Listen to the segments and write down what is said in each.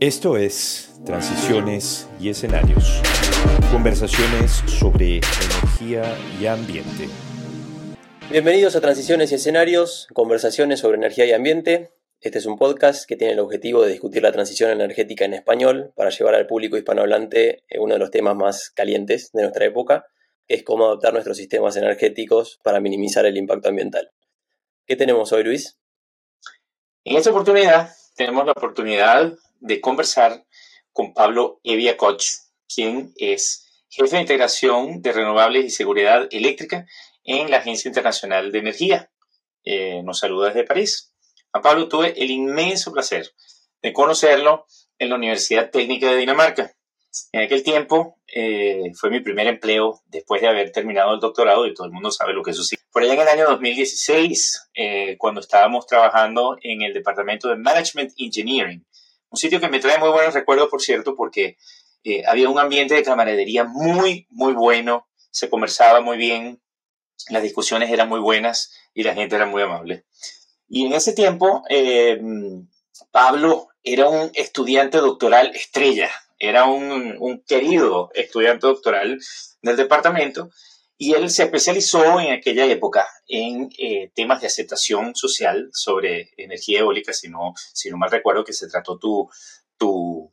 Esto es Transiciones y Escenarios. Conversaciones sobre energía y ambiente. Bienvenidos a Transiciones y Escenarios, conversaciones sobre energía y ambiente. Este es un podcast que tiene el objetivo de discutir la transición energética en español para llevar al público hispanohablante uno de los temas más calientes de nuestra época, que es cómo adaptar nuestros sistemas energéticos para minimizar el impacto ambiental. ¿Qué tenemos hoy, Luis? En esta oportunidad tenemos la oportunidad de conversar con Pablo Evia Koch, quien es jefe de integración de renovables y seguridad eléctrica en la Agencia Internacional de Energía. Eh, nos saluda desde París. A Pablo tuve el inmenso placer de conocerlo en la Universidad Técnica de Dinamarca. En aquel tiempo eh, fue mi primer empleo después de haber terminado el doctorado y todo el mundo sabe lo que eso sí. Por allá en el año 2016, eh, cuando estábamos trabajando en el departamento de Management Engineering, un sitio que me trae muy buenos recuerdos, por cierto, porque eh, había un ambiente de camaradería muy, muy bueno, se conversaba muy bien, las discusiones eran muy buenas y la gente era muy amable. Y en ese tiempo, eh, Pablo era un estudiante doctoral estrella, era un querido estudiante doctoral del departamento y él se especializó en aquella época en eh, temas de aceptación social sobre energía eólica, si no, si no mal recuerdo que se trató tu, tu,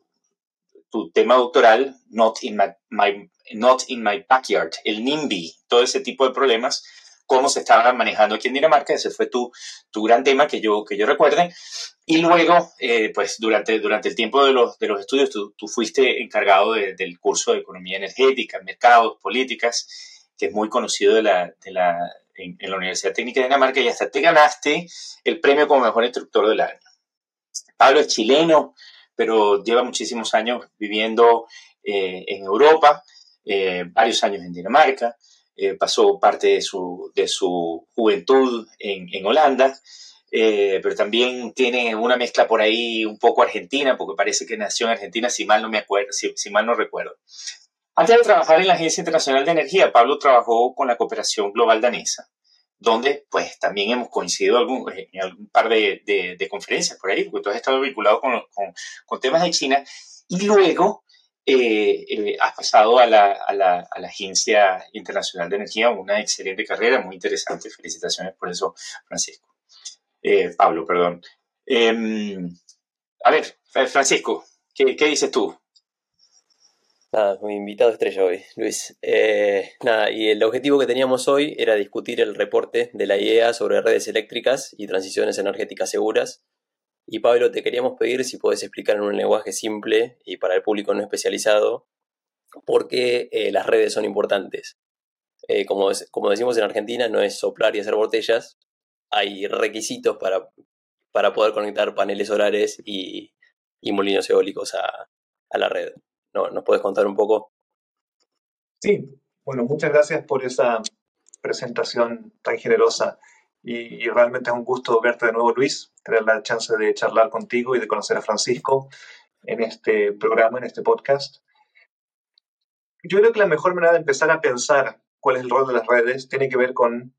tu tema doctoral, Not in my, Not in My Backyard, el NIMBY, todo ese tipo de problemas, cómo se estaban manejando aquí en Dinamarca, ese fue tu, tu gran tema que yo, que yo recuerde. Y luego, eh, pues durante, durante el tiempo de los, de los estudios, tú, tú fuiste encargado del curso de Economía Energética, Mercados, Políticas, que es muy conocido de la, de la, en, la Universidad Técnica de Dinamarca y hasta te ganaste el premio como mejor instructor del año. Pablo es chileno, pero lleva muchísimos años viviendo eh, en Europa, eh, varios años en Dinamarca, eh, pasó parte de su, de su juventud en, en Holanda, pero también tiene una mezcla por ahí un poco argentina, porque parece que nació en Argentina, si mal no me acuerdo, si, si mal no recuerdo. Antes de trabajar en la Agencia Internacional de Energía, Pablo trabajó con la cooperación global danesa, donde pues también hemos coincidido algún, en algún par de, de, conferencias por ahí, porque tú has estado vinculado con, temas de China, y luego eh, eh, has pasado a la, a, Agencia Internacional de Energía, una excelente carrera, muy interesante, felicitaciones por eso, Francisco. Eh, Pablo, perdón. Em, a ver, Francisco, ¿qué, ¿qué dices tú? Nada, mi invitado estrella hoy, Luis. Eh, nada, y el objetivo que teníamos hoy era discutir el reporte de la IEA sobre redes eléctricas y transiciones energéticas seguras. Y Pablo, te queríamos pedir si puedes explicar en un lenguaje simple y para el público no especializado por qué eh, las redes son importantes. Eh, como, como decimos en Argentina, no es soplar y hacer botellas, hay requisitos para, para poder conectar paneles solares y, y molinos eólicos a, a la red. ¿Nos puedes contar un poco? Sí, bueno, muchas gracias por esa presentación tan generosa y, realmente es un gusto verte de nuevo, Luis, tener la chance de charlar contigo y de conocer a Francisco en este programa, en este podcast. Yo creo que la mejor manera de empezar a pensar cuál es el rol de las redes tiene que ver con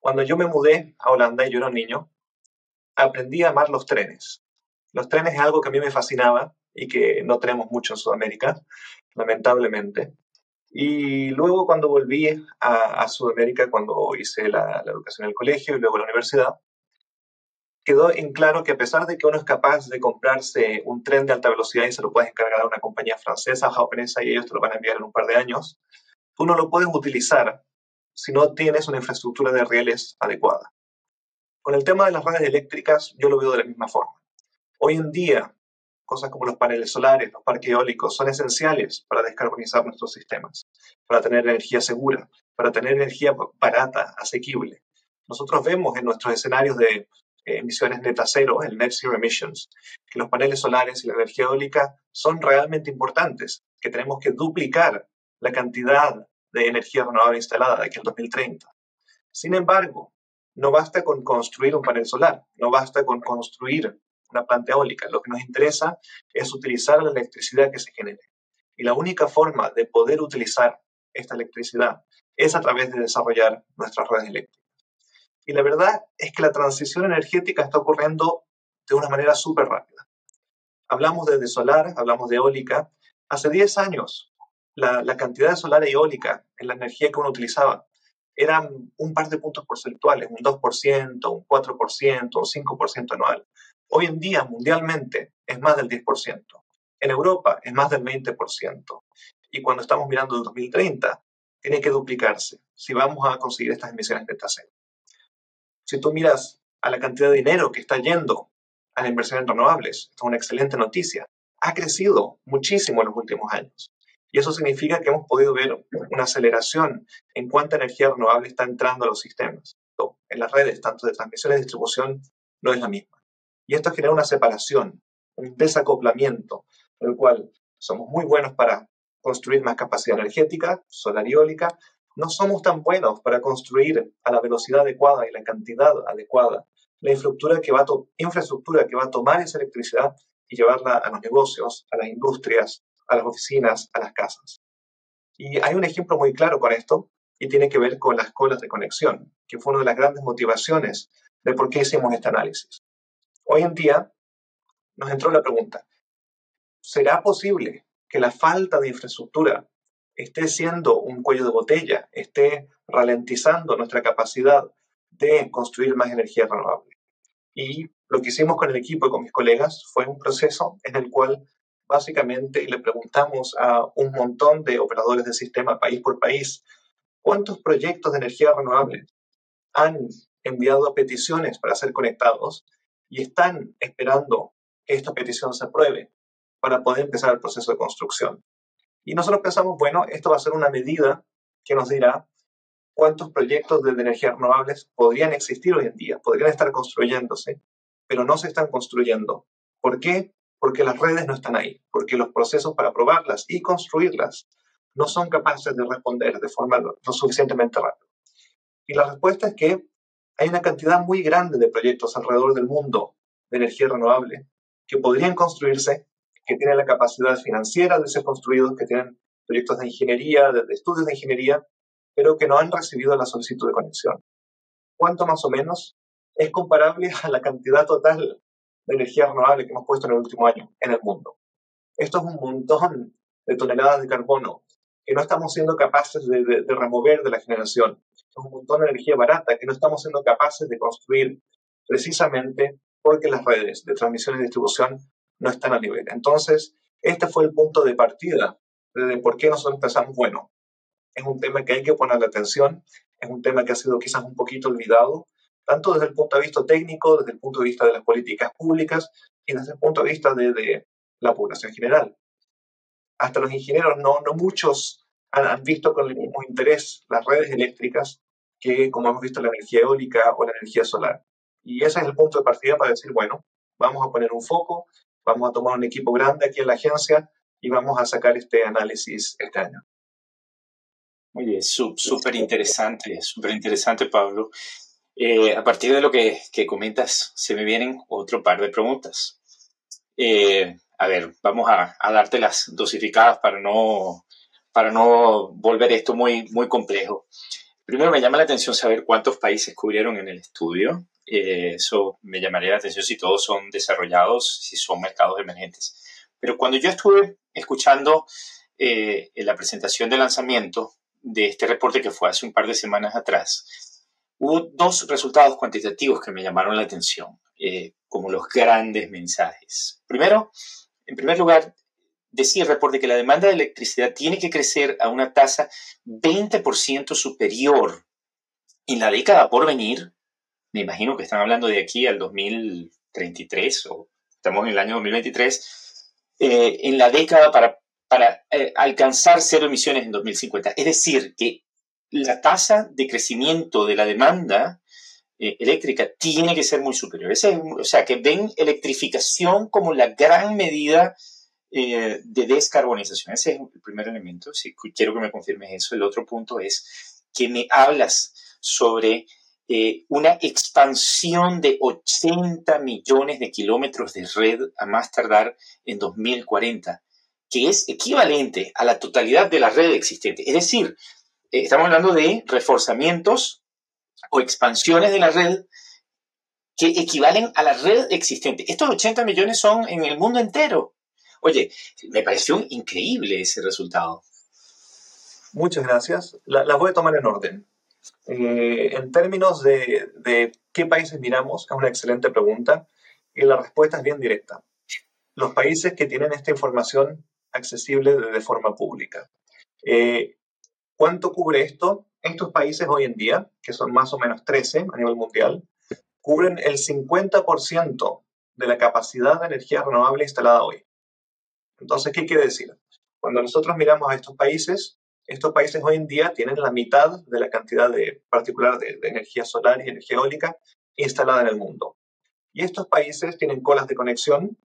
cuando yo me mudé a Holanda y yo era un niño, aprendí a amar los trenes. Los trenes es algo que a mí me fascinaba y que no tenemos mucho en Sudamérica, lamentablemente. Y luego cuando volví a, Sudamérica, cuando hice la, educación en el colegio y luego la universidad, quedó en claro que a pesar de que uno es capaz de comprarse un tren de alta velocidad y se lo puedes encargar a una compañía francesa o japonesa y ellos te lo van a enviar en un par de años, tú no lo puedes utilizar si no tienes una infraestructura de rieles adecuada. Con el tema de las redes eléctricas, yo lo veo de la misma forma. Hoy en día, cosas como los paneles solares, los parques eólicos, son esenciales para descarbonizar nuestros sistemas, para tener energía segura, para tener energía barata, asequible. Nosotros vemos en nuestros escenarios de eh, emisiones neta cero, el net zero emissions, que los paneles solares y la energía eólica son realmente importantes, que tenemos que duplicar la cantidad de energía renovable instalada de aquí al 2030. Sin embargo, no basta con construir un panel solar, no basta con construir una planta eólica. Lo que nos interesa es utilizar la electricidad que se genere. Y la única forma de poder utilizar esta electricidad es a través de desarrollar nuestras redes eléctricas. Y la verdad es que la transición energética está ocurriendo de una manera súper rápida. Hablamos de, solar, hablamos de eólica. Hace 10 años, la, cantidad de solar y eólica en la energía que uno utilizaba eran un par de puntos porcentuales, un 2%, un 4%, un 5% anual. Hoy en día, mundialmente, es más del 10%. En Europa es más del 20%. Y cuando estamos mirando el 2030, tiene que duplicarse si vamos a conseguir estas emisiones de cero. Si tú miras a la cantidad de dinero que está yendo a la inversión en renovables, es una excelente noticia. Ha crecido muchísimo en los últimos años. Y eso significa que hemos podido ver una aceleración en cuánta energía renovable está entrando a los sistemas. En las redes, tanto de transmisión y distribución, no es la misma. Y esto genera una separación, un desacoplamiento, en el cual somos muy buenos para construir más capacidad energética, solar y eólica, no somos tan buenos para construir a la velocidad adecuada y la cantidad adecuada la infraestructura que va a, infraestructura que va a tomar esa electricidad y llevarla a los negocios, a las industrias, a las oficinas, a las casas. Y hay un ejemplo muy claro con esto y tiene que ver con las colas de conexión, que fue una de las grandes motivaciones de por qué hicimos este análisis. Hoy en día nos entró la pregunta, ¿será posible que la falta de infraestructura esté siendo un cuello de botella, esté ralentizando nuestra capacidad de construir más energía renovable. Y lo que hicimos con el equipo y con mis colegas fue un proceso en el cual básicamente le preguntamos a un montón de operadores del sistema país por país cuántos proyectos de energía renovable han enviado peticiones para ser conectados y están esperando que esta petición se apruebe para poder empezar el proceso de construcción. Y nosotros pensamos, bueno, esto va a ser una medida que nos dirá cuántos proyectos de energías renovables podrían existir hoy en día, podrían estar construyéndose, pero no se están construyendo. ¿Por qué? Porque las redes no están ahí, porque los procesos para aprobarlas y construirlas no son capaces de responder de forma lo suficientemente rápida. Y la respuesta es que hay una cantidad muy grande de proyectos alrededor del mundo de energía renovable que podrían construirse que tienen la capacidad financiera de ser construidos, que tienen proyectos de ingeniería, de, estudios de ingeniería, pero que no han recibido la solicitud de conexión. ¿Cuánto más o menos es comparable a la cantidad total de energía renovable que hemos puesto en el último año en el mundo? Esto es un montón de toneladas de carbono que no estamos siendo capaces de, de remover de la generación. Es un montón de energía barata que no estamos siendo capaces de construir precisamente porque las redes de transmisión y distribución no están a nivel. Entonces, este fue el punto de partida de por qué nosotros empezamos, bueno, es un tema que hay que ponerle atención, es un tema que ha sido quizás un poquito olvidado, tanto desde el punto de vista técnico, desde el punto de vista de las políticas públicas y desde el punto de vista de, la población general. Hasta los ingenieros, no, no muchos han, han, visto con el mismo interés las redes eléctricas que, como hemos visto, la energía eólica o la energía solar. Y ese es el punto de partida para decir, bueno, vamos a poner un foco, Vamos a tomar un equipo grande aquí en la agencia y vamos a sacar este análisis este año. Muy bien, súper interesante, súper interesante, Pablo. Eh, a partir de lo que, que, comentas, se me vienen otro par de preguntas. Eh, a ver, vamos a, a dártelas dosificadas para no, para no volver esto muy, muy complejo. Primero me llama la atención saber cuántos países cubrieron en el estudio. Eh, eso me llamaría la atención si todos son desarrollados, si son mercados emergentes. Pero cuando yo estuve escuchando eh, la presentación de lanzamiento de este reporte que fue hace un par de semanas atrás, hubo dos resultados cuantitativos que me llamaron la atención, eh, como los grandes mensajes. Primero, en primer lugar, decía reporte que la demanda de electricidad tiene que crecer a una tasa 20% superior en la década por venir me imagino que están hablando de aquí al 2033 o estamos en el año 2023, eh, en la década para, para eh, alcanzar cero emisiones en 2050. Es decir, que la tasa de crecimiento de la demanda eh, eléctrica tiene que ser muy superior. o sea, que ven electrificación como la gran medida de descarbonización. Ese es el primer elemento. Si quiero que me confirmes eso. El otro punto es que me hablas sobre eh, una expansión de 80 millones de kilómetros de red a más tardar en 2040, que es equivalente a la totalidad de la red existente. Es decir, eh, estamos hablando de reforzamientos o expansiones de la red que equivalen a la red existente. Estos 80 millones son en el mundo entero. Oye, me pareció increíble ese resultado. Muchas gracias. La, voy a tomar en orden. Eh, en términos de, de, qué países miramos, es una excelente pregunta y la respuesta es bien directa. Los países que tienen esta información accesible de, forma pública. Eh, ¿Cuánto cubre esto? Estos países hoy en día, que son más o menos 13 a nivel mundial, cubren el 50% de la capacidad de energía renovable instalada hoy. Entonces, ¿qué quiere decir? Cuando nosotros miramos a estos países, estos países hoy en día tienen la mitad de la cantidad de, particular de, de energía solar y energía eólica instalada en el mundo. Y estos países tienen colas de conexión,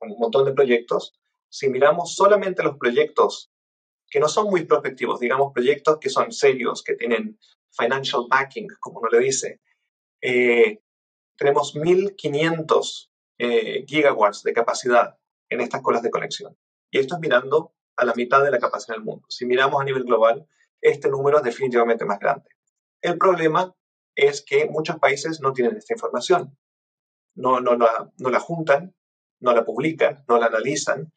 un montón de proyectos. Si miramos solamente los proyectos que no son muy prospectivos, digamos proyectos que son serios, que tienen financial backing, como uno le dice, eh, tenemos 1.500 eh, gigawatts de capacidad en estas colas de conexión. Y esto es mirando a la mitad de la capacidad del mundo. Si miramos a nivel global, este número es definitivamente más grande. El problema es que muchos países no tienen esta información. No, no, la, no la juntan, no la publican, no la analizan.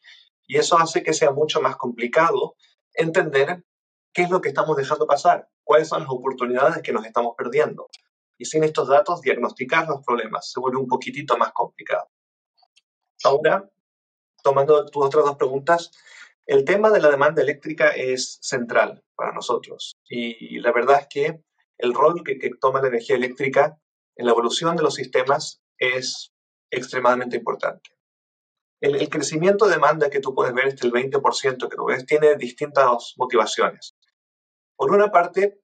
Y eso hace que sea mucho más complicado entender qué es lo que estamos dejando pasar, cuáles son las oportunidades que nos estamos perdiendo. Y sin estos datos, diagnosticar los problemas se vuelve un poquitito más complicado. Ahora, tomando tus otras dos preguntas, el tema de la demanda eléctrica es central para nosotros. Y la verdad es que el rol que, toma la energía eléctrica en la evolución de los sistemas es extremadamente importante. El, crecimiento de demanda que tú puedes ver, este el 20% que tú ves, tiene distintas motivaciones. Por una parte,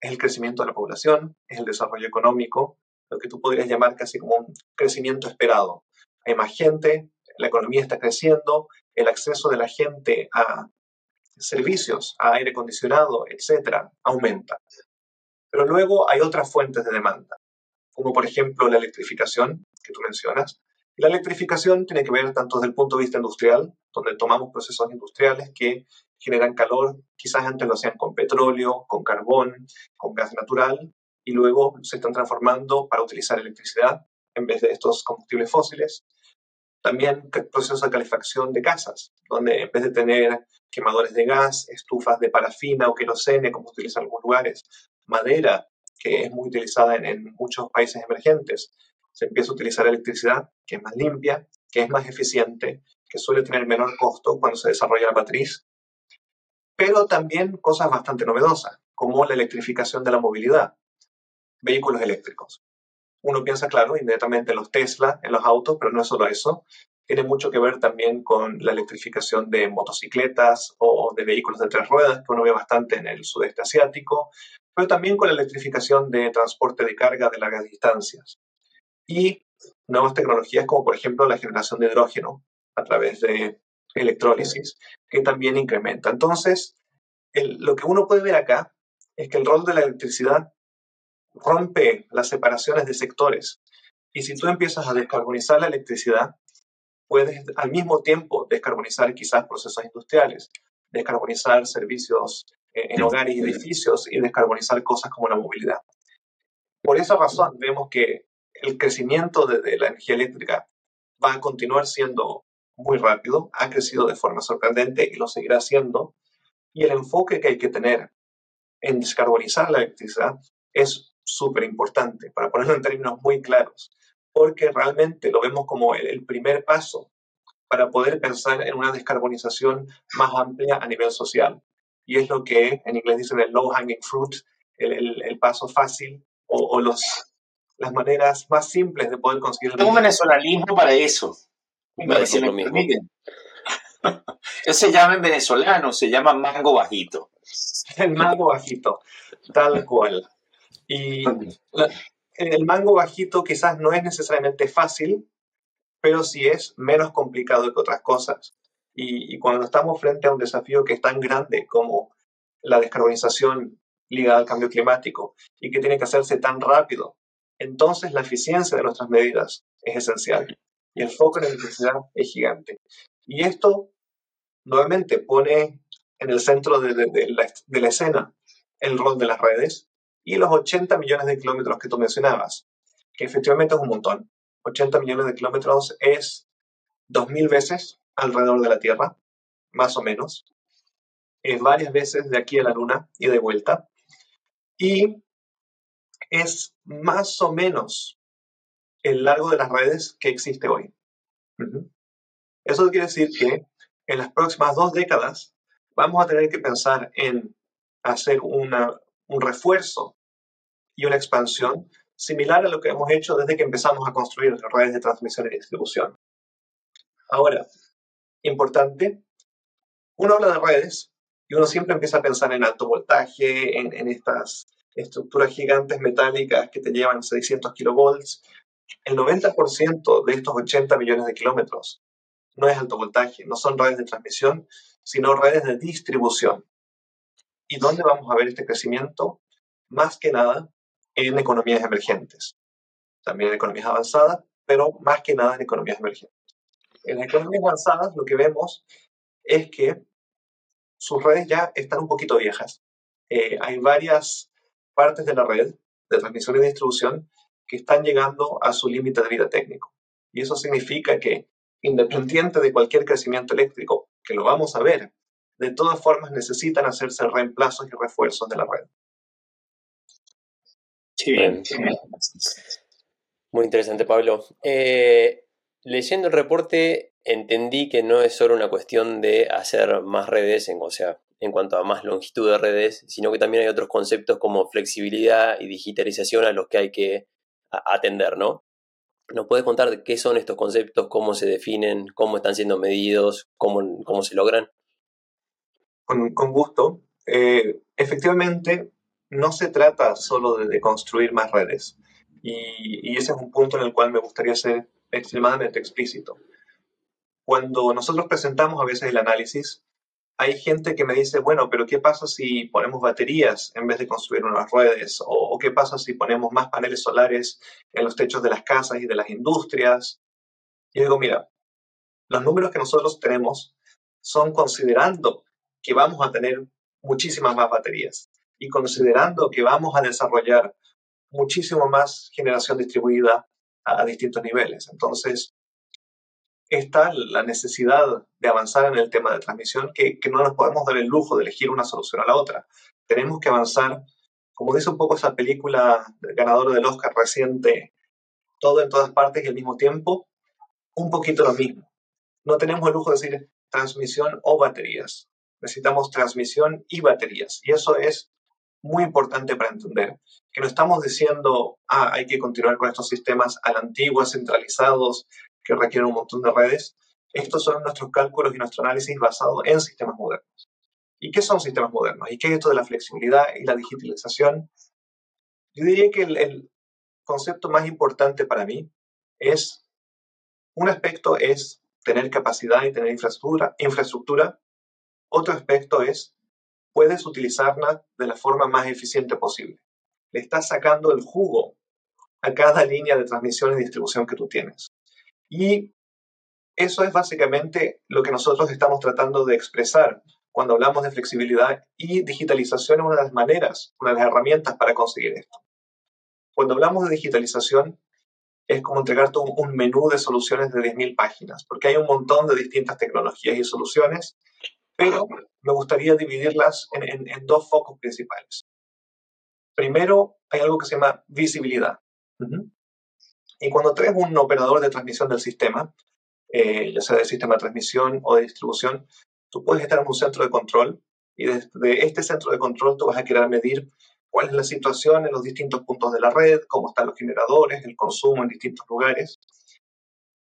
es el crecimiento de la población, es el desarrollo económico, lo que tú podrías llamar casi como un crecimiento esperado. Hay más gente, la economía está creciendo, el acceso de la gente a servicios, a aire acondicionado, etcétera, aumenta. Pero luego hay otras fuentes de demanda, como por ejemplo la electrificación que tú mencionas, la electrificación tiene que ver tanto desde el punto de vista industrial, donde tomamos procesos industriales que generan calor, quizás antes lo hacían con petróleo, con carbón, con gas natural, y luego se están transformando para utilizar electricidad en vez de estos combustibles fósiles. También procesos de calefacción de casas, donde en vez de tener quemadores de gas, estufas de parafina o querosene, como se utiliza en algunos lugares, madera, que es muy utilizada en muchos países emergentes, se empieza a utilizar electricidad que es más limpia, que es más eficiente, que suele tener menor costo cuando se desarrolla la matriz, pero también cosas bastante novedosas, como la electrificación de la movilidad, vehículos eléctricos. Uno piensa, claro, inmediatamente en los Tesla, en los autos, pero no es solo eso. Tiene mucho que ver también con la electrificación de motocicletas o de vehículos de tres ruedas, que uno ve bastante en el sudeste asiático, pero también con la electrificación de transporte de carga de largas distancias y nuevas tecnologías como por ejemplo la generación de hidrógeno a través de electrólisis, que también incrementa. Entonces, lo que uno puede ver acá es que el rol de la electricidad rompe las separaciones de sectores. Y si tú empiezas a descarbonizar la electricidad, puedes al mismo tiempo descarbonizar quizás procesos industriales, descarbonizar servicios en hogares y edificios y descarbonizar cosas como la movilidad. Por esa razón vemos que el crecimiento de, la energía eléctrica va a continuar siendo muy rápido, ha crecido de forma sorprendente y lo seguirá haciendo. Y el enfoque que hay que tener en descarbonizar la electricidad es súper importante, para ponerlo en términos muy claros, porque realmente lo vemos como el, primer paso para poder pensar en una descarbonización más amplia a nivel social. Y es lo que en inglés dicen el low hanging fruit, el, paso fácil o, o, los, las maneras más simples de poder conseguir el Tengo un venezolanismo para eso. si me permiten. Eso se llama en venezolano, se llama mango bajito. El mango bajito, tal cual. Y el mango bajito quizás no es necesariamente fácil, pero sí es menos complicado que otras cosas. Y, y, cuando estamos frente a un desafío que es tan grande como la descarbonización ligada al cambio climático y que tiene que hacerse tan rápido entonces la eficiencia de nuestras medidas es esencial y el foco en la electricidad es gigante. Y esto nuevamente pone en el centro de, la, escena el rol de las redes y los 80 millones de kilómetros que tú mencionabas, que efectivamente es un montón. 80 millones de kilómetros es 2.000 veces alrededor de la Tierra, más o menos. Es varias veces de aquí a la Luna y de vuelta. Y es más o menos el largo de las redes que existe hoy. Eso quiere decir que en las próximas dos décadas vamos a tener que pensar en hacer una, un refuerzo y una expansión similar a lo que hemos hecho desde que empezamos a construir redes de transmisión y distribución. Ahora, importante, uno habla de redes y uno siempre empieza a pensar en alto voltaje, en, estas estructuras gigantes metálicas que te llevan 600 kilovolts. El 90% de estos 80 millones de kilómetros no es alto voltaje, no son redes de transmisión, sino redes de distribución. ¿Y dónde vamos a ver este crecimiento? Más que nada en economías emergentes. También en economías avanzadas, pero más que nada en economías emergentes. En las economías avanzadas lo que vemos es que sus redes ya están un poquito viejas. Eh, hay varias partes de la red de transmisión y distribución que están llegando a su límite de vida técnico. Y eso significa que, independiente de cualquier crecimiento eléctrico, que lo vamos a ver, de todas formas necesitan hacerse reemplazos y refuerzos de la red. Sí, bien. Muy interesante, Pablo. Eh, leyendo el reporte, entendí que no es solo una cuestión de hacer más redes, en, o sea, en cuanto a más longitud de redes, sino que también hay otros conceptos como flexibilidad y digitalización a los que hay que atender, ¿no? ¿Nos puedes contar qué son estos conceptos, cómo se definen, cómo están siendo medidos, cómo, cómo se logran? Con, con gusto. Eh, efectivamente, no se trata solo de, construir más redes. Y, ese es un punto en el cual me gustaría ser extremadamente explícito. Cuando nosotros presentamos a veces el análisis, hay gente que me dice, bueno, pero ¿qué pasa si ponemos baterías en vez de construir unas redes? ¿O, qué pasa si ponemos más paneles solares en los techos de las casas y de las industrias? Y digo, mira, los números que nosotros tenemos son considerando que vamos a tener muchísimas más baterías y considerando que vamos a desarrollar muchísimo más generación distribuida a, distintos niveles. Entonces, está la necesidad de avanzar en el tema de transmisión, que, no nos podemos dar el lujo de elegir una solución a la otra. Tenemos que avanzar, como dice un poco esa película ganadora del Oscar reciente, todo en todas partes y al mismo tiempo, un poquito lo mismo. No tenemos el lujo de decir transmisión o baterías. Necesitamos transmisión y baterías. Y eso es muy importante para entender. Que no estamos diciendo, ah, hay que continuar con estos sistemas a la antigua, centralizados, que requieren un montón de redes. Estos son nuestros cálculos y nuestro análisis basado en sistemas modernos. ¿Y qué son sistemas modernos? ¿Y qué es esto de la flexibilidad y la digitalización? Yo diría que el, concepto más importante para mí es, un aspecto es tener capacidad y tener infraestructura, infraestructura. Otro aspecto es, puedes utilizarla de la forma más eficiente posible. Le estás sacando el jugo a cada línea de transmisión y distribución que tú tienes. Y eso es básicamente lo que nosotros estamos tratando de expresar cuando hablamos de flexibilidad y digitalización es una de las maneras, una de las herramientas para conseguir esto. Cuando hablamos de digitalización, es como entregarte un, menú de soluciones de 10.000 páginas, porque hay un montón de distintas tecnologías y soluciones, pero me gustaría dividirlas en, dos focos principales. Primero, hay algo que se llama visibilidad. Y cuando traes un operador de transmisión del sistema, eh, ya sea del sistema de transmisión o de distribución, tú puedes estar en un centro de control y desde este centro de control tú vas a querer medir cuál es la situación en los distintos puntos de la red, cómo están los generadores, el consumo en distintos lugares.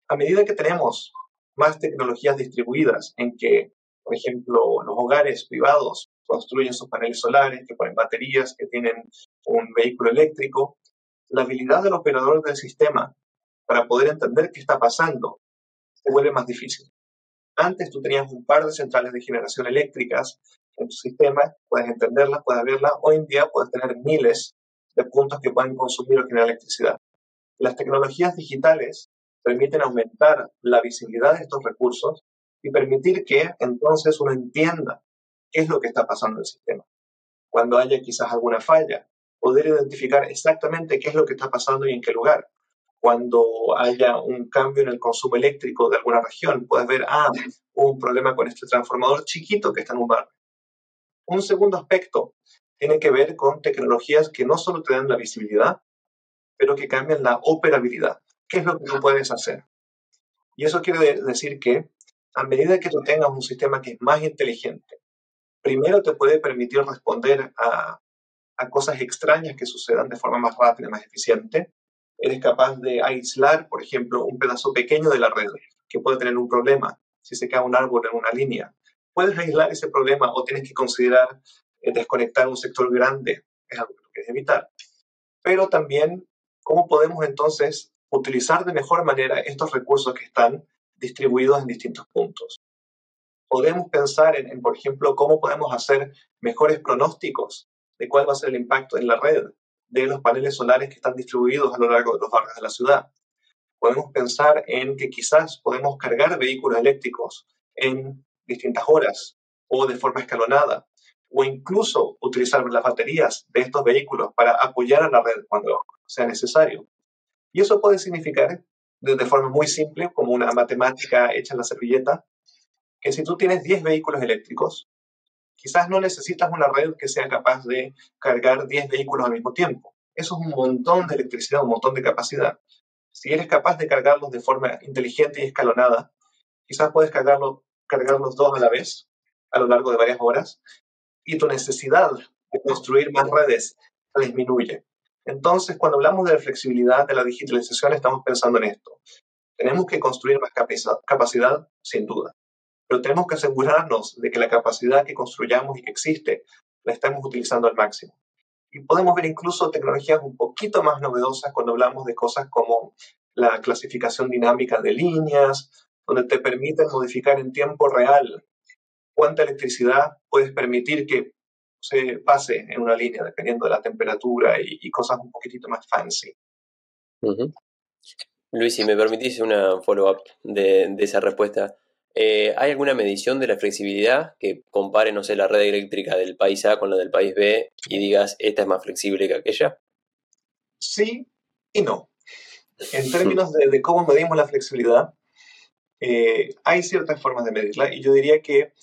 A medida que tenemos más tecnologías distribuidas en que, por ejemplo, los hogares privados construyen sus paneles solares, que ponen baterías, que tienen un vehículo eléctrico, la habilidad del operador del sistema para poder entender qué está pasando se vuelve más difícil. Antes tú tenías un par de centrales de generación eléctricas en tu sistema, puedes entenderlas, puedes verlas. Hoy en día puedes tener miles de puntos que pueden consumir o generar electricidad. Las tecnologías digitales permiten aumentar la visibilidad de estos recursos y permitir que entonces uno entienda qué es lo que está pasando en el sistema. Cuando haya quizás alguna falla, poder identificar exactamente qué es lo que está pasando y en qué lugar. cuando haya un cambio en el consumo eléctrico de alguna región, puedes ver, ah, hubo un problema con este transformador chiquito que está en un barrio. Un segundo aspecto tiene que ver con tecnologías que no solo te dan la visibilidad, pero que cambian la operabilidad. ¿Qué es lo que tú puedes hacer? Y eso quiere decir que a medida que tú tengas un sistema que es más inteligente, primero te puede permitir responder a, a cosas extrañas que sucedan de forma más rápida, más eficiente. Eres capaz de aislar, por ejemplo, un pedazo pequeño de la red que puede tener un problema si se cae un árbol en una línea. Puedes aislar ese problema o tienes que considerar eh, desconectar un sector grande. Es algo que quieres evitar. Pero también, ¿cómo podemos entonces utilizar de mejor manera estos recursos que están distribuidos en distintos puntos? Podemos pensar en, por ejemplo, cómo podemos hacer mejores pronósticos de cuál va a ser el impacto en la red de los paneles solares que están distribuidos a lo largo de los barrios de la ciudad. Podemos pensar en que quizás podemos cargar vehículos eléctricos en distintas horas o de forma escalonada, o incluso utilizar las baterías de estos vehículos para apoyar a la red cuando sea necesario. Y eso puede significar, de, forma muy simple, como una matemática hecha en la servilleta, que si tú tienes 10 vehículos eléctricos, quizás no necesitas una red que sea capaz de cargar 10 vehículos al mismo tiempo. Eso es un montón de electricidad, un montón de capacidad. Si eres capaz de cargarlos de forma inteligente y escalonada, quizás puedes cargarlo, cargar los dos a la vez a lo largo de varias horas y tu necesidad de construir más redes disminuye. Entonces, cuando hablamos de la flexibilidad de la digitalización, estamos pensando en esto. Tenemos que construir más capacidad, sin duda, pero tenemos que asegurarnos de que la capacidad que construyamos y que existe la estamos utilizando al máximo. Y podemos ver incluso tecnologías un poquito más novedosas cuando hablamos de cosas como la clasificación dinámica de líneas, donde te permiten modificar en tiempo real cuánta electricidad puedes permitir que se pase en una línea, dependiendo de la temperatura y, cosas un poquitito más fancy. Luis, si me permitís una follow-up de, esa respuesta. Eh, ¿Hay alguna medición de la flexibilidad que compare, no sé, la red eléctrica del país A con la del país B y digas, esta es más flexible que aquella? Sí y no. En términos de, cómo medimos la flexibilidad, eh, hay ciertas formas de medirla y yo diría que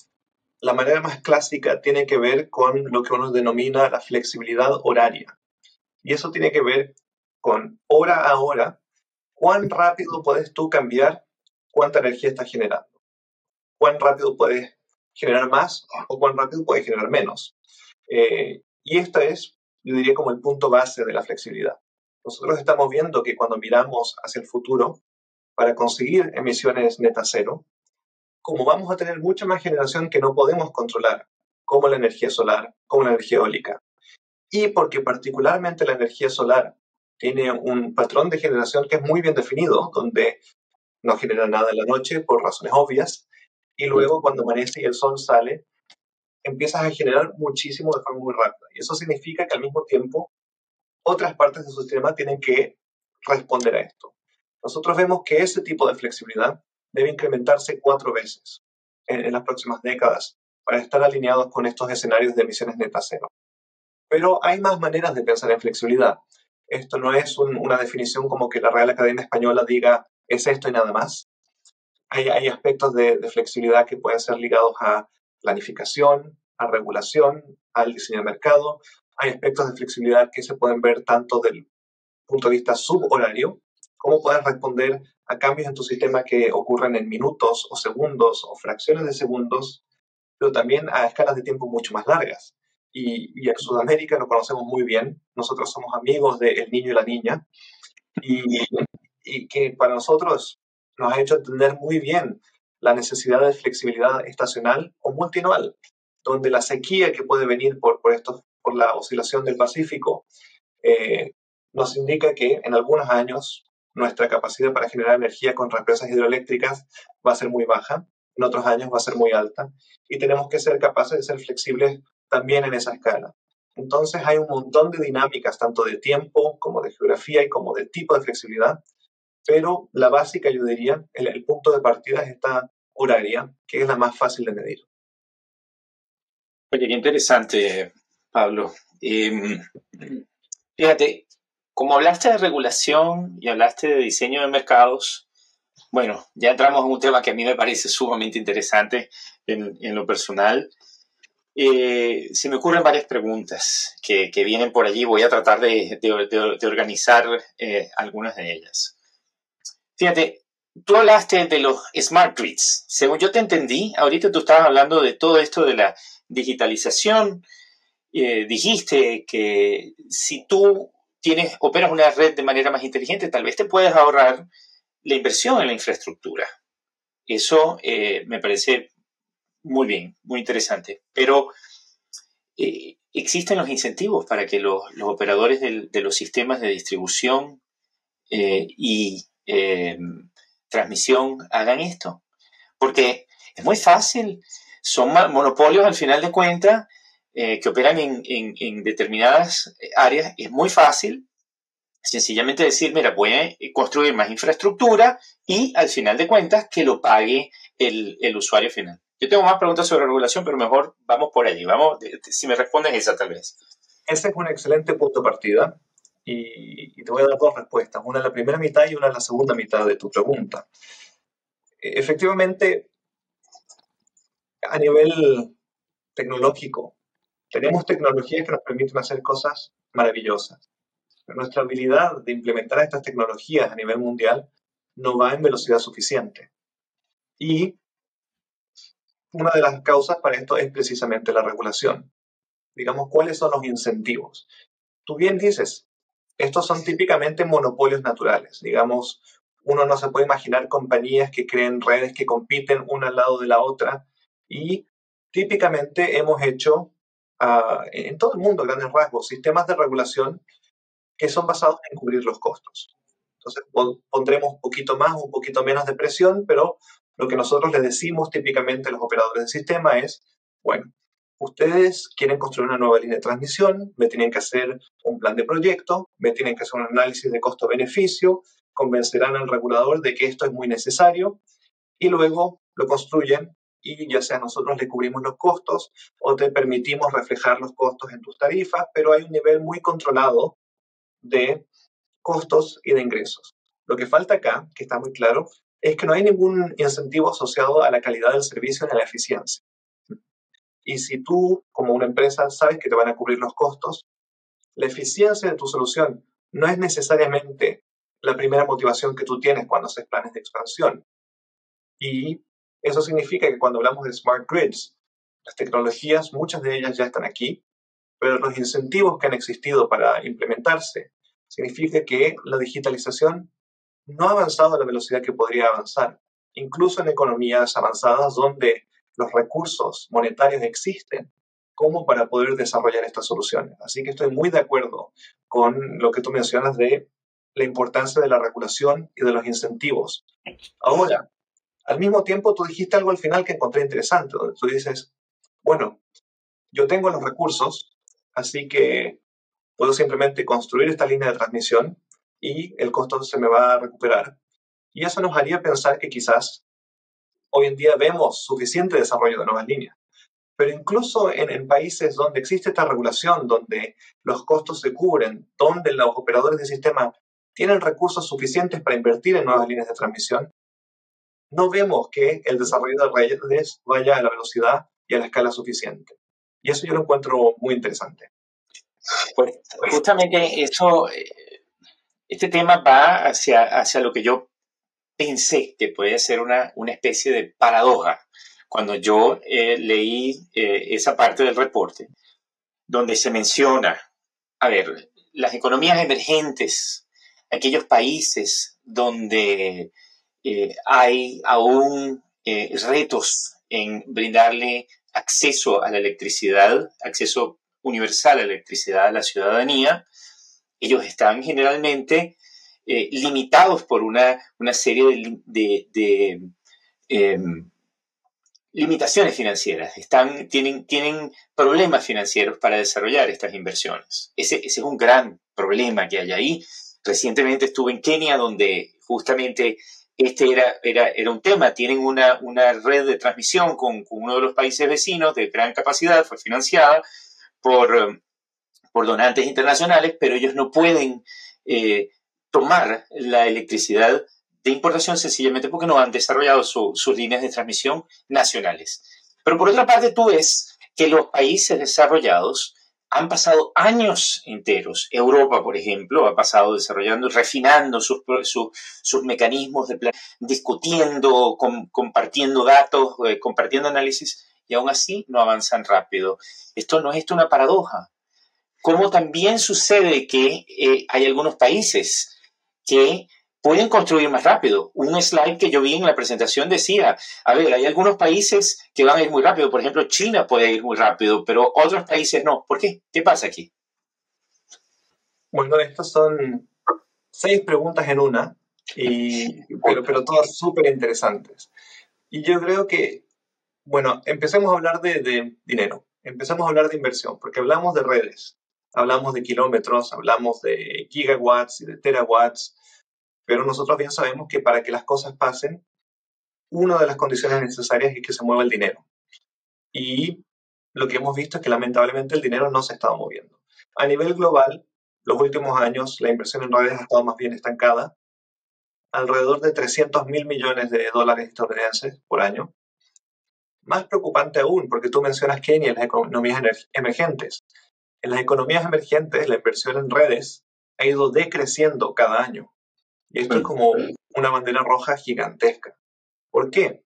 la manera más clásica tiene que ver con lo que uno denomina la flexibilidad horaria. Y eso tiene que ver con hora a hora, cuán rápido puedes tú cambiar cuánta energía estás generando. Cuán rápido puedes generar más o cuán rápido puedes generar menos. Eh, y esto es, yo diría, como el punto base de la flexibilidad. Nosotros estamos viendo que cuando miramos hacia el futuro, para conseguir emisiones neta cero, como vamos a tener mucha más generación que no podemos controlar, como la energía solar, como la energía eólica, y porque particularmente la energía solar tiene un patrón de generación que es muy bien definido, donde no genera nada en la noche por razones obvias, y luego cuando amanece y el sol sale, empiezas a generar muchísimo de forma muy rápida. Y eso significa que al mismo tiempo otras partes del sistema tienen que responder a esto. Nosotros vemos que ese tipo de flexibilidad debe incrementarse cuatro veces en, las próximas décadas para estar alineados con estos escenarios de emisiones netas cero. Pero hay más maneras de pensar en flexibilidad. Esto no es una definición como que la Real Academia Española diga es esto y nada más. Hay, hay aspectos de, de, flexibilidad que pueden ser ligados a planificación, a regulación, al diseño de mercado. Hay aspectos de flexibilidad que se pueden ver tanto del punto de vista subhorario, cómo puedes responder a cambios en tu sistema que ocurren en minutos o segundos o fracciones de segundos, pero también a escalas de tiempo mucho más largas. Y, en Sudamérica lo conocemos muy bien. Nosotros somos amigos del niño y la niña. Y, y que para nosotros nos ha hecho entender muy bien la necesidad de flexibilidad estacional o multianual, donde la sequía que puede venir por, por, esto, por la oscilación del Pacífico eh, nos indica que en algunos años nuestra capacidad para generar energía con represas hidroeléctricas va a ser muy baja, en otros años va a ser muy alta, y tenemos que ser capaces de ser flexibles también en esa escala. Entonces hay un montón de dinámicas, tanto de tiempo como de geografía y como de tipo de flexibilidad, pero la básica, yo diría, el, punto de partida es esta horaria, que es la más fácil de medir. Oye, qué interesante, Pablo. Em, fíjate, como hablaste de regulación y hablaste de diseño de mercados, bueno, ya entramos en un tema que a mí me parece sumamente interesante en, en lo personal. Eh, se me ocurren varias preguntas que, que, vienen por allí. Voy a tratar de, de, de organizar eh, algunas de ellas. Fíjate, tú hablaste de los smart grids. Según yo te entendí, ahorita tú estabas hablando de todo esto de la digitalización. Eh, dijiste que si tú tienes, operas una red de manera más inteligente, tal vez te puedes ahorrar la inversión en la infraestructura. Eso eh, me parece muy bien, muy interesante. Pero eh, existen los incentivos para que los, operadores de los sistemas de distribución eh, y transmisión hagan esto. Porque es muy fácil, son monopolios al final de cuentas eh, que operan en, en, determinadas áreas. Es muy fácil sencillamente decir, mira, voy a construir más infraestructura y al final de cuentas que lo pague el, el usuario final. Yo tengo más preguntas sobre regulación, pero mejor vamos por allí. Vamos, si me respondes esa tal vez. Ese es un excelente punto de partida y, y, te voy a dar dos respuestas, una en la primera mitad y una en la segunda mitad de tu pregunta. Efectivamente, a nivel tecnológico, tenemos tecnologías que nos permiten hacer cosas maravillosas. Pero nuestra habilidad de implementar estas tecnologías a nivel mundial no va en velocidad suficiente. Y una de las causas para esto es precisamente la regulación. Digamos, ¿cuáles son los incentivos? Tú bien dices, estos son típicamente monopolios naturales. Digamos, uno no se puede imaginar compañías que creen redes que compiten una al lado de la otra y típicamente hemos hecho en todo el mundo, grandes rasgos, sistemas de regulación que son basados en cubrir los costos. Entonces pondremos un poquito más, un poquito menos de presión, pero lo que nosotros les decimos típicamente a los operadores del sistema es, bueno, ustedes quieren construir una nueva línea de transmisión, me tienen que hacer un plan de proyecto, me tienen que hacer un análisis de costo-beneficio, convencerán al regulador de que esto es muy necesario y luego lo construyen y ya sea nosotros le cubrimos los costos o te permitimos reflejar los costos en tus tarifas, pero hay un nivel muy controlado de costos y de ingresos. Lo que falta acá, que está muy claro, es que no hay ningún incentivo asociado a la calidad del servicio ni a la eficiencia. Y si tú, como una empresa, sabes que te van a cubrir los costos, la eficiencia de tu solución no es necesariamente la primera motivación que tú tienes cuando haces planes de expansión. Y eso significa que cuando hablamos de smart grids, las tecnologías, muchas de ellas ya están aquí, pero los incentivos que han existido para implementarse significa que la digitalización no ha avanzado a la velocidad que podría avanzar, incluso en economías avanzadas donde los recursos monetarios existen como para poder desarrollar estas soluciones. Así que estoy muy de acuerdo con lo que tú mencionas de la importancia de la regulación y de los incentivos. Ahora, al mismo tiempo, tú dijiste algo al final que encontré interesante, tú dices, bueno, yo tengo los recursos, así que puedo simplemente construir esta línea de transmisión y el costo se me va a recuperar. Y eso nos haría pensar que quizás hoy en día vemos suficiente desarrollo de nuevas líneas. Pero incluso en, en, países donde existe esta regulación, donde los costos se cubren, donde los operadores del sistema tienen recursos suficientes para invertir en nuevas líneas de transmisión, no vemos que el desarrollo de redes vaya a la velocidad y a la escala suficiente. Y eso yo lo encuentro muy interesante. Pues justamente eso, este tema va hacia, hacia lo que yo pensé que puede ser una, una especie de paradoja cuando yo eh, leí eh, esa parte del reporte, donde se menciona, a ver, las economías emergentes, aquellos países donde eh, hay aún retos en brindarle acceso a la electricidad, acceso universal a la electricidad a la ciudadanía, ellos están generalmente eh, limitados por una, serie de, eh, limitaciones financieras, están, tienen, tienen problemas financieros para desarrollar estas inversiones. Ese, ese, es un gran problema que hay ahí. Recientemente estuve en Kenia, donde justamente este era, era, era un tema. Tienen una, una red de transmisión con, con, uno de los países vecinos de gran capacidad, fue financiada por, por donantes internacionales, pero ellos no pueden eh, tomar la electricidad de importación sencillamente porque no han desarrollado sus líneas de transmisión nacionales. Pero por otra parte, tú ves que los países desarrollados han pasado años enteros. Europa, por ejemplo, ha pasado desarrollando, refinando sus, sus, mecanismos, de discutiendo, compartiendo datos, eh, compartiendo análisis, y aún así no avanzan rápido. Esto no es esto una paradoja. Como también sucede que eh, hay algunos países que pueden construir más rápido. Un slide que yo vi en la presentación decía, a ver, hay algunos países que van a ir muy rápido, por ejemplo, China puede ir muy rápido, pero otros países no. ¿Por qué? ¿Qué pasa aquí? Bueno, estas son seis preguntas en una, y, pero, pero todas súper interesantes. Y yo creo que, bueno, empecemos a hablar de, de dinero, empezamos a hablar de inversión, porque hablamos de redes, hablamos de kilómetros, hablamos de gigawatts y de terawatts, pero nosotros bien sabemos que para que las cosas pasen, una de las condiciones necesarias es que se mueva el dinero. Y lo que hemos visto es que lamentablemente el dinero no se ha estado moviendo. A nivel global, los últimos años la inversión en redes ha estado más bien estancada, alrededor de 300 mil millones de dólares estadounidenses por año. Más preocupante aún, porque tú mencionas Kenia y las economías emergentes. En las economías emergentes, la inversión en redes ha ido decreciendo cada año. Y esto es como una bandera roja gigantesca. ¿Por qué?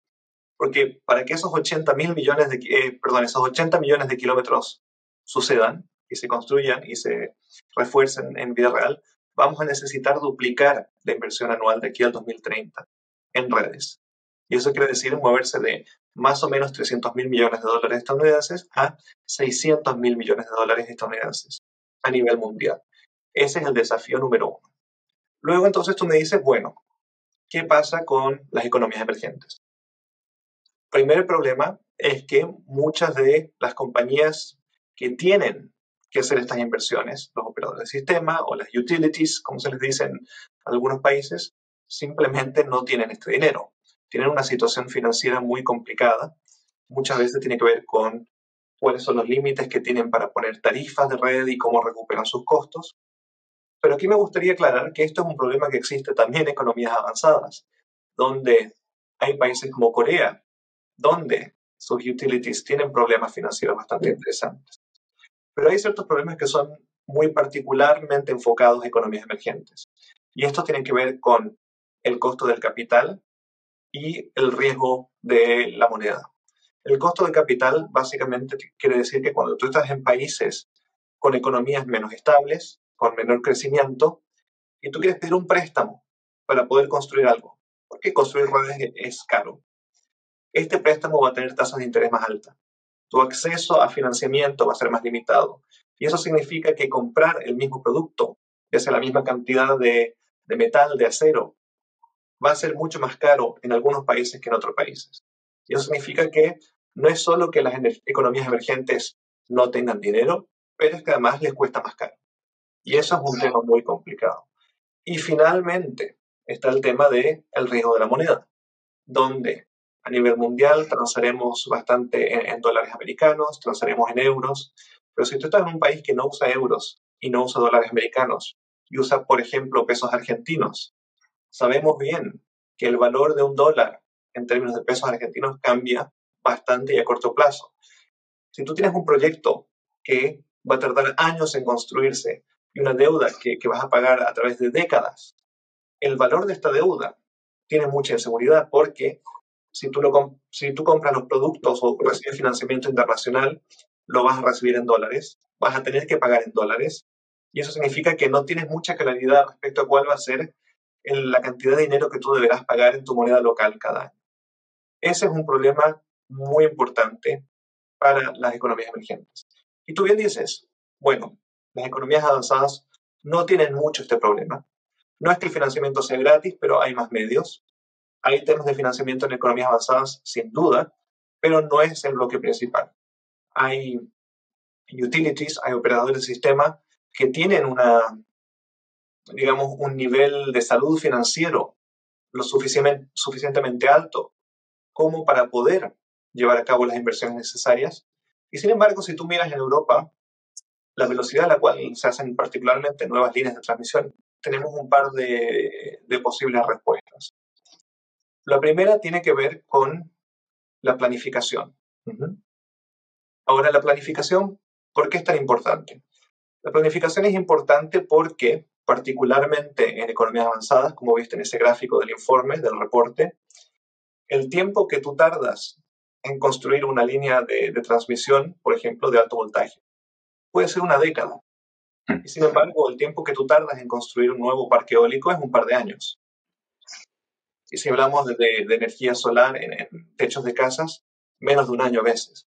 Porque para que esos 80 mil millones de, eh, perdón, esos 80 millones de kilómetros sucedan y se construyan y se refuercen en vida real, vamos a necesitar duplicar la inversión anual de aquí al 2030 en redes. Y eso quiere decir moverse de más o menos 300 mil millones de dólares estadounidenses a 600 mil millones de dólares estadounidenses a nivel mundial. Ese es el desafío número uno. Luego entonces tú me dices, bueno, ¿qué pasa con las economías emergentes? Primer problema es que muchas de las compañías que tienen que hacer estas inversiones, los operadores de sistema o las utilities, como se les dice en algunos países, simplemente no tienen este dinero. Tienen una situación financiera muy complicada. Muchas veces tiene que ver con cuáles son los límites que tienen para poner tarifas de red y cómo recuperan sus costos. Pero aquí me gustaría aclarar que esto es un problema que existe también en economías avanzadas, donde hay países como Corea, donde sus utilities tienen problemas financieros bastante interesantes. Pero hay ciertos problemas que son muy particularmente enfocados a economías emergentes. Y esto tiene que ver con el costo del capital y el riesgo de la moneda. El costo de capital básicamente quiere decir que cuando tú estás en países con economías menos estables, con menor crecimiento y tú quieres pedir un préstamo para poder construir algo, porque construir redes es caro. Este préstamo va a tener tasas de interés más altas. Tu acceso a financiamiento va a ser más limitado. Y eso significa que comprar el mismo producto, ya sea la misma cantidad de, de metal, de acero, va a ser mucho más caro en algunos países que en otros países. Y eso significa que no es solo que las economías emergentes no tengan dinero, pero es que además les cuesta más caro. Y eso es un tema muy complicado. Y finalmente está el tema del el riesgo de la moneda, donde a nivel mundial transaremos bastante en, dólares americanos, transaremos en euros, pero si tú estás en un país que no usa euros y no usa dólares americanos y usa, por ejemplo, pesos argentinos, sabemos bien que el valor de un dólar en términos de pesos argentinos cambia bastante y a corto plazo. Si tú tienes un proyecto que va a tardar años en construirse y una deuda que, vas a pagar a través de décadas, el valor de esta deuda tiene mucha inseguridad porque si tú, lo, si tú compras los productos o recibes financiamiento internacional, lo vas a recibir en dólares, vas a tener que pagar en dólares y eso significa que no tienes mucha claridad respecto a cuál va a ser la cantidad de dinero que tú deberás pagar en tu moneda local cada año. Ese es un problema muy importante para las economías emergentes. Y tú bien dices, bueno, las economías avanzadas no tienen mucho este problema. No es que el financiamiento sea gratis, pero hay más medios. Hay temas de financiamiento en economías avanzadas, sin duda, pero no es el bloque principal. Hay utilities, hay operadores de sistema que tienen una, digamos, un nivel de salud financiero lo suficientemente, suficientemente alto como para poder llevar a cabo las inversiones necesarias. Y sin embargo, si tú miras en Europa, la velocidad a la cual se hacen particularmente nuevas líneas de transmisión tenemos un par de, posibles respuestas. La primera tiene que ver con la planificación. Ahora, la planificación, ¿por qué es tan importante? La planificación es importante porque, particularmente en economías avanzadas, como viste en ese gráfico del informe, del reporte, el tiempo que tú tardas en construir una línea de, de transmisión, por ejemplo, de alto voltaje, puede ser una década. Y sin embargo, el tiempo que tú tardas en construir un nuevo parque eólico es un par de años. Y si hablamos de, de energía solar en, en, techos de casas, menos de un año a veces.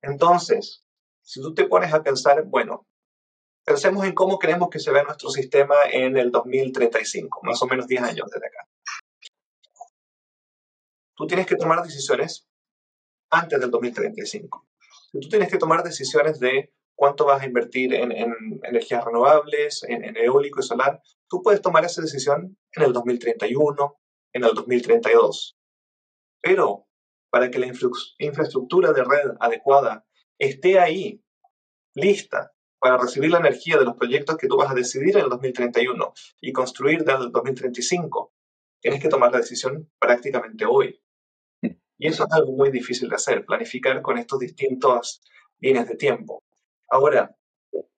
Entonces, si tú te pones a pensar, bueno, pensemos en cómo queremos que se vea nuestro sistema en el 2035, más o menos 10 años desde acá. Tú tienes que tomar decisiones antes del 2035. Tú tienes que tomar decisiones de cuánto vas a invertir en, energías renovables, en, eólico y solar, tú puedes tomar esa decisión en el 2031, en el 2032. Pero para que la infraestructura de red adecuada esté ahí, lista, para recibir la energía de los proyectos que tú vas a decidir en el 2031 y construir desde el 2035, tienes que tomar la decisión prácticamente hoy. Y eso es algo muy difícil de hacer, planificar con estos distintos líneas de tiempo. Ahora,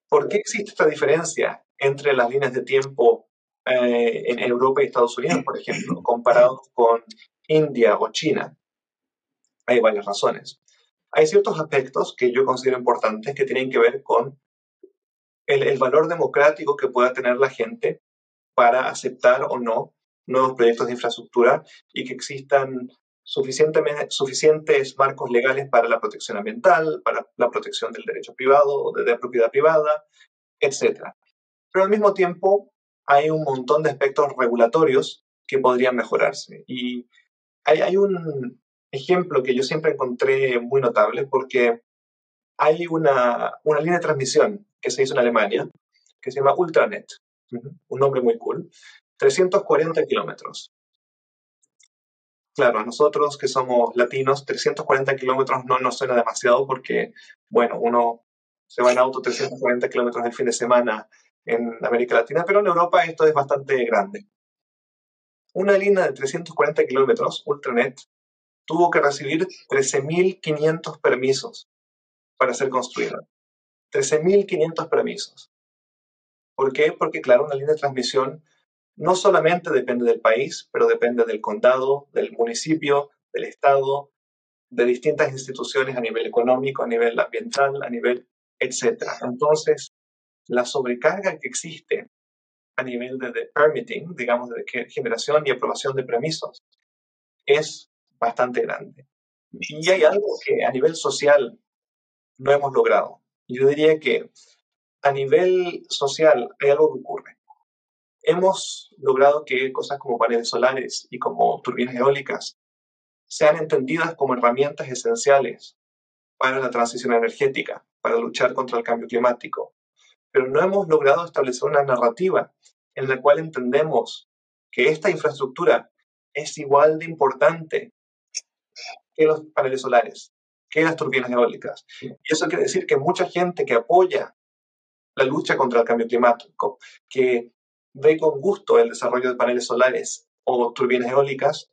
¿por qué existe esta diferencia entre las líneas de tiempo eh, en Europa y Estados Unidos, por ejemplo, comparados con India o China? Hay varias razones. Hay ciertos aspectos que yo considero importantes que tienen que ver con el, el valor democrático que pueda tener la gente para aceptar o no nuevos proyectos de infraestructura y que existan suficientes marcos legales para la protección ambiental, para la protección del derecho privado, de la propiedad privada, etc. Pero al mismo tiempo hay un montón de aspectos regulatorios que podrían mejorarse. Y hay, hay un ejemplo que yo siempre encontré muy notable porque hay una, una línea de transmisión que se hizo en Alemania que se llama Ultranet, un nombre muy cool, 340 kilómetros. Claro, a nosotros que somos latinos, 340 kilómetros no nos suena demasiado porque, bueno, uno se va en auto 340 kilómetros el fin de semana en América Latina, pero en Europa esto es bastante grande. Una línea de 340 kilómetros, Ultranet, tuvo que recibir 13.500 permisos para ser construida. 13.500 permisos. ¿Por qué? Porque, claro, una línea de transmisión no solamente depende del país, pero depende del condado, del municipio, del estado, de distintas instituciones a nivel económico, a nivel ambiental, a nivel, etc. Entonces, la sobrecarga que existe a nivel de, permitting, digamos, de generación y aprobación de permisos, es bastante grande. Y hay algo que a nivel social no hemos logrado. Yo diría que a nivel social hay algo que ocurre hemos logrado que cosas como paneles solares y como turbinas eólicas sean entendidas como herramientas esenciales para la transición energética, para luchar contra el cambio climático. Pero no hemos logrado establecer una narrativa en la cual entendemos que esta infraestructura es igual de importante que los paneles solares, que las turbinas eólicas. Y eso quiere decir que mucha gente que apoya la lucha contra el cambio climático, que ve con gusto el desarrollo de paneles solares o turbinas eólicas,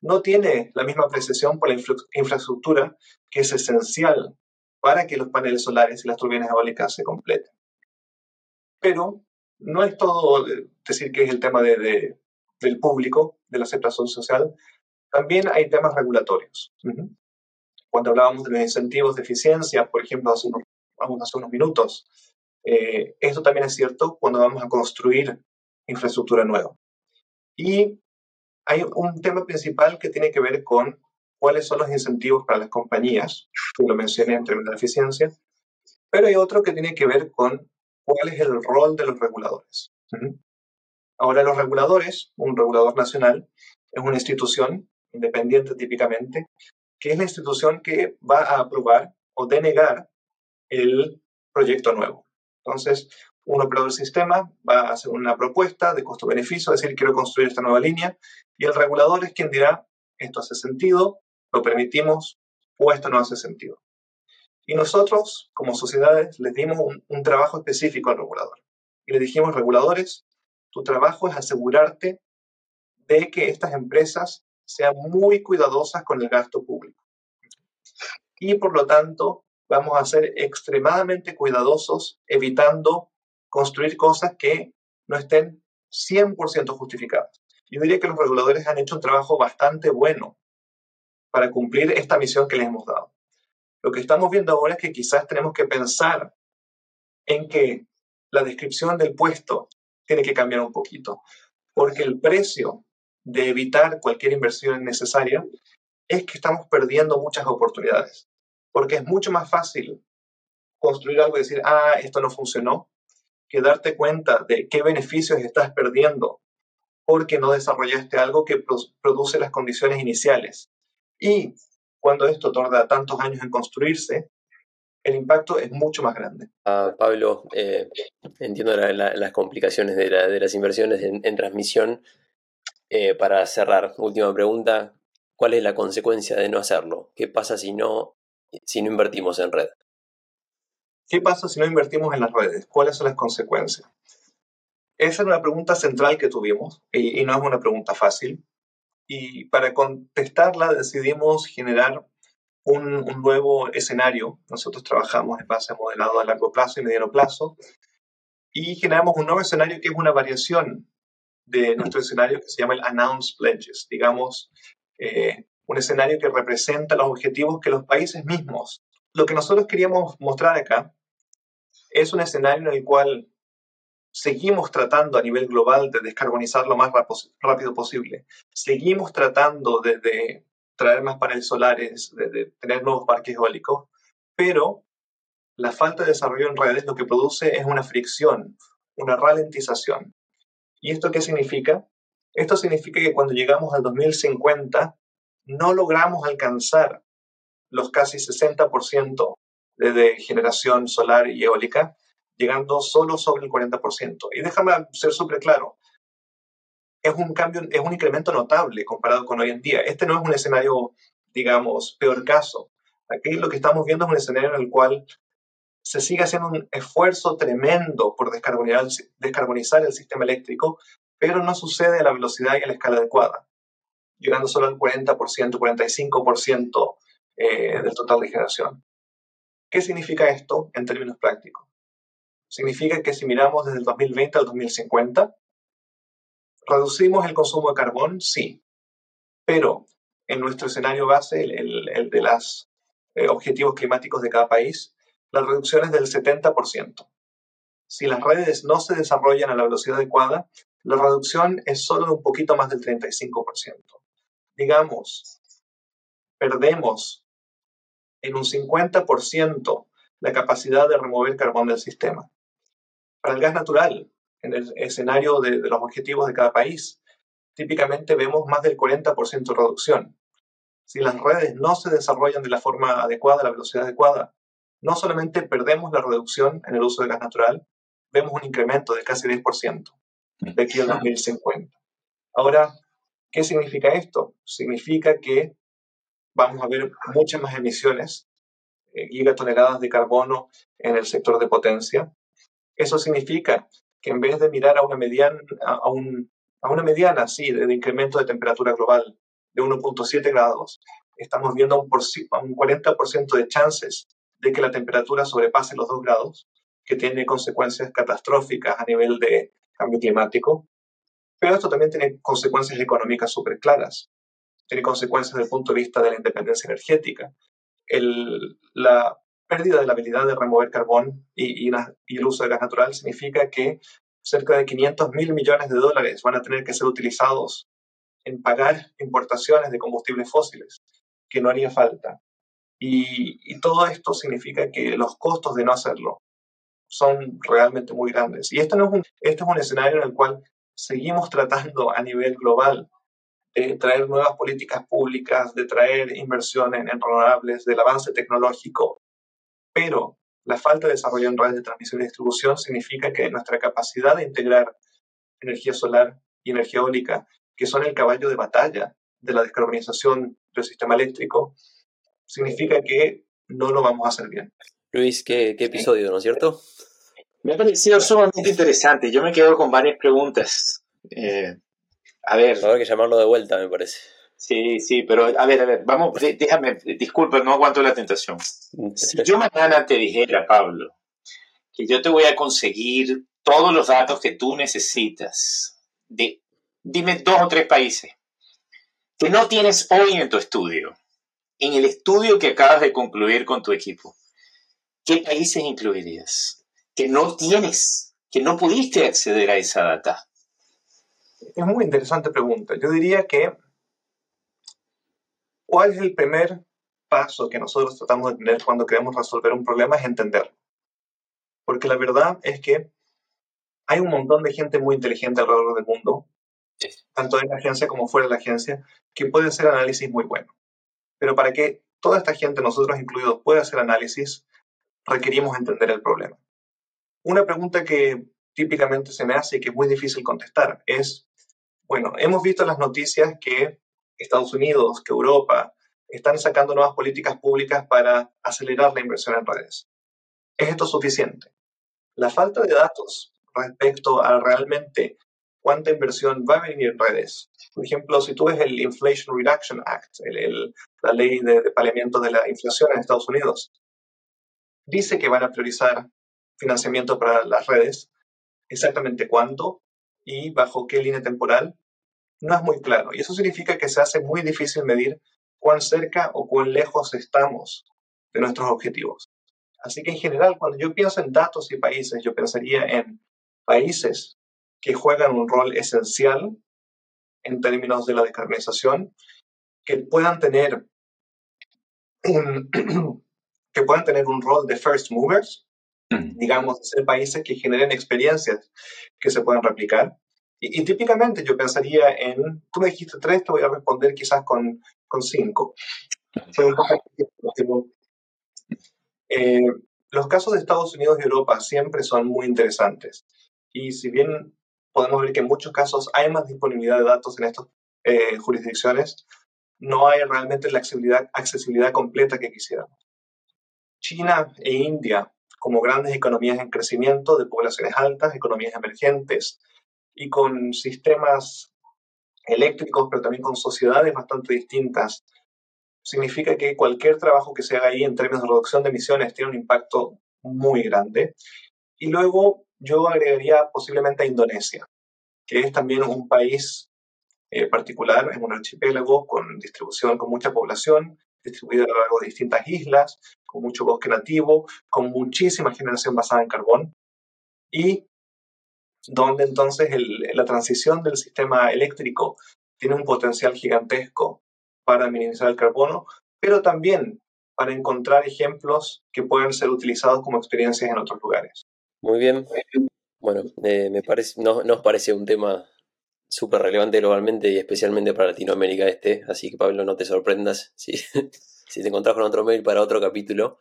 no tiene la misma apreciación por la infraestructura que es esencial para que los paneles solares y las turbinas eólicas se completen. Pero no es todo decir que es el tema de, del público, de la aceptación social, también hay temas regulatorios. Cuando hablábamos de los incentivos de eficiencia, por ejemplo, hace unos, hace unos minutos, eh, esto también es cierto cuando vamos a construir infraestructura nueva. Y hay un tema principal que tiene que ver con cuáles son los incentivos para las compañías, que lo mencioné en términos de eficiencia, pero hay otro que tiene que ver con cuál es el rol de los reguladores. Ahora, los reguladores, un regulador nacional, es una institución independiente típicamente, que es la institución que va a aprobar o denegar el proyecto nuevo. Entonces, un operador del sistema va a hacer una propuesta de costo-beneficio, decir, quiero construir esta nueva línea, y el regulador es quien dirá, esto hace sentido, lo permitimos, o esto no hace sentido. Y nosotros, como sociedades, les dimos un, trabajo específico al regulador. Y le dijimos, reguladores, Tu trabajo es asegurarte de que estas empresas sean muy cuidadosas con el gasto público. Y por lo tanto, vamos a ser extremadamente cuidadosos evitando construir cosas que no estén 100% justificadas. Yo diría que los reguladores han hecho un trabajo bastante bueno para cumplir esta misión que les hemos dado. Lo que estamos viendo ahora es que quizás tenemos que pensar en que la descripción del puesto tiene que cambiar un poquito, porque el precio de evitar cualquier inversión innecesaria es que estamos perdiendo muchas oportunidades, porque es mucho más fácil construir algo y decir, ah, esto no funcionó, que darte cuenta de qué beneficios estás perdiendo porque no desarrollaste algo que produce las condiciones iniciales. Y cuando esto tarda tantos años en construirse, el impacto es mucho más grande. Ah, Pablo, eh, entiendo las complicaciones de, las inversiones en, transmisión. Eh, para cerrar, última pregunta, ¿cuál es la consecuencia de no hacerlo? ¿Qué pasa si no, si no invertimos en red? ¿Qué pasa si no invertimos en las redes? ¿Cuáles son las consecuencias? Esa es una pregunta central que tuvimos y, no es una pregunta fácil. Y para contestarla decidimos generar un, nuevo escenario. Nosotros trabajamos en base a modelado a largo plazo y mediano plazo y generamos un nuevo escenario que es una variación de nuestro escenario que se llama el Announced Pledges, digamos, eh, un escenario que representa los objetivos que los países mismos. Lo que nosotros queríamos mostrar acá es un escenario en el cual seguimos tratando a nivel global de descarbonizar lo más rápido posible. Seguimos tratando de, traer más paneles solares, de, tener nuevos parques eólicos, pero la falta de desarrollo en redes lo que produce es una fricción, una ralentización. ¿Y esto qué significa? Esto significa que cuando llegamos al 2050 no logramos alcanzar los casi 60% de generación solar y eólica, llegando solo sobre el 40%. Y déjame ser súper claro, es un cambio, es un incremento notable comparado con hoy en día. Este no es un escenario, digamos, peor caso. Aquí lo que estamos viendo es un escenario en el cual se sigue haciendo un esfuerzo tremendo por descarbonizar, el sistema eléctrico, pero no sucede a la velocidad y a la escala adecuada, llegando solo al 40%, 45% eh, del total de generación. ¿Qué significa esto en términos prácticos? Significa que si miramos desde el 2020 al 2050, ¿reducimos el consumo de carbón? Sí. Pero en nuestro escenario base, el, de los eh, objetivos climáticos de cada país, la reducción es del 70%. Si las redes no se desarrollan a la velocidad adecuada, la reducción es solo de un poquito más del 35%. Digamos, perdemos en un 50% la capacidad de remover carbón del sistema. Para el gas natural, en el escenario de, los objetivos de cada país, típicamente vemos más del 40% de reducción. Si las redes no se desarrollan de la forma adecuada, a la velocidad adecuada, no solamente perdemos la reducción en el uso de gas natural, vemos un incremento de casi 10% de aquí al 2050. Ahora, ¿qué significa esto? Significa que vamos a ver muchas más emisiones, eh, gigatoneladas de carbono en el sector de potencia, eso significa que en vez de mirar a una mediana, a, una mediana sí, de, incremento de temperatura global de 1.7 grados, estamos viendo un, un 40% de chances de que la temperatura sobrepase los 2 grados, que tiene consecuencias catastróficas a nivel de cambio climático. Pero esto también tiene consecuencias económicas súper claras. Tiene consecuencias desde el punto de vista de la independencia energética. La pérdida de la habilidad de remover carbón y, el uso de gas natural significa que cerca de 500 mil millones de dólares van a tener que ser utilizados en pagar importaciones de combustibles fósiles, que no haría falta. Y, todo esto significa que los costos de no hacerlo son realmente muy grandes. Y esto, no es un, este es un escenario en el cual seguimos tratando a nivel global de traer nuevas políticas públicas, de traer inversiones en renovables, del avance tecnológico, pero la falta de desarrollo en redes de transmisión y distribución significa que nuestra capacidad de integrar energía solar y energía eólica, que son el caballo de batalla de la descarbonización del sistema eléctrico, significa que no lo vamos a hacer bien. Luis, qué, episodio, ¿no es cierto? Me ha parecido sumamente interesante. Yo me quedo con varias preguntas. Eh, a ver. Habrá que llamarlo de vuelta, me parece. Sí, sí, pero a ver, a ver, vamos, déjame, disculpa, no aguanto la tentación. Si yo mañana te dijera, Pablo, que yo te voy a conseguir todos los datos que tú necesitas, de, dime dos o tres países que no tienes hoy en tu estudio, en el estudio que acabas de concluir con tu equipo, ¿qué países incluirías? Que no tienes, que no pudiste acceder a esa data. Es muy interesante pregunta. Yo diría que ¿Cuál es el primer paso que nosotros tratamos de tener cuando queremos resolver un problema? Es entenderlo. Porque la verdad es que hay un montón de gente muy inteligente alrededor del mundo, tanto en la agencia como fuera de la agencia, que puede hacer análisis muy bueno. Pero para que toda esta gente, nosotros incluidos, pueda hacer análisis, requerimos entender el problema. Una pregunta que típicamente se me hace y que es muy difícil contestar es, bueno, hemos visto las noticias que Estados Unidos, que Europa, están sacando nuevas políticas públicas para acelerar la inversión en redes. ¿Es esto suficiente? La falta de datos respecto a realmente cuánta inversión va a venir en redes. Por ejemplo, si tú ves el Inflation Reduction Act, la ley de, de paliamiento de la inflación en Estados Unidos, dice que van a priorizar financiamiento para las redes, exactamente cuánto y bajo qué línea temporal no es muy claro. Y eso significa que se hace muy difícil medir cuán cerca o cuán lejos estamos de nuestros objetivos. Así que en general, cuando yo pienso en datos y países, yo pensaría en países que juegan un rol esencial en términos de la descarbonización, que puedan tener un, que puedan tener un rol de first movers, digamos, ser países que generen experiencias que se puedan replicar, y, típicamente yo pensaría en, tú me dijiste tres, te voy a responder quizás con, con cinco. Eh, los casos de Estados Unidos y Europa siempre son muy interesantes. Y si bien podemos ver que en muchos casos hay más disponibilidad de datos en estas eh, jurisdicciones, no hay realmente la accesibilidad, accesibilidad completa que quisiéramos. China e India, como grandes economías en crecimiento de poblaciones altas, economías emergentes, y con sistemas eléctricos, pero también con sociedades bastante distintas. Significa que cualquier trabajo que se haga ahí en términos de reducción de emisiones tiene un impacto muy grande. Y luego yo agregaría posiblemente a Indonesia, que es también un país eh, particular, es un archipiélago con distribución, con mucha población, distribuida a lo largo de distintas islas, con mucho bosque nativo, con muchísima generación basada en carbón y donde entonces la transición del sistema eléctrico tiene un potencial gigantesco para minimizar el carbono, pero también para encontrar ejemplos que pueden ser utilizados como experiencias en otros lugares. Muy bien. Bueno, eh, me parece, no, nos parece un tema súper relevante globalmente y especialmente para Latinoamérica este, así que Pablo, no te sorprendas si, te encontrás con otro mail para otro capítulo.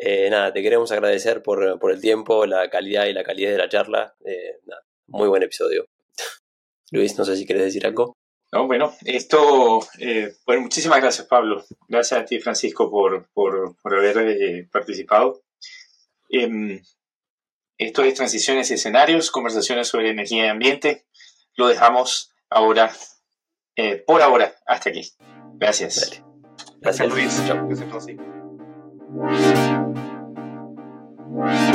Eh, nada, te queremos agradecer por, por, el tiempo, la calidad y la calidad de la charla. Eh, muy buen episodio. Luis, no sé si quieres decir algo. No, bueno, esto, eh, bueno, muchísimas gracias Pablo. Gracias a ti Francisco por, por, por haber participado. Em, esto es Transiciones y Escenarios, conversaciones sobre energía y ambiente. Lo dejamos ahora, por ahora, hasta aquí. Gracias. Gracias, Luis. Wow.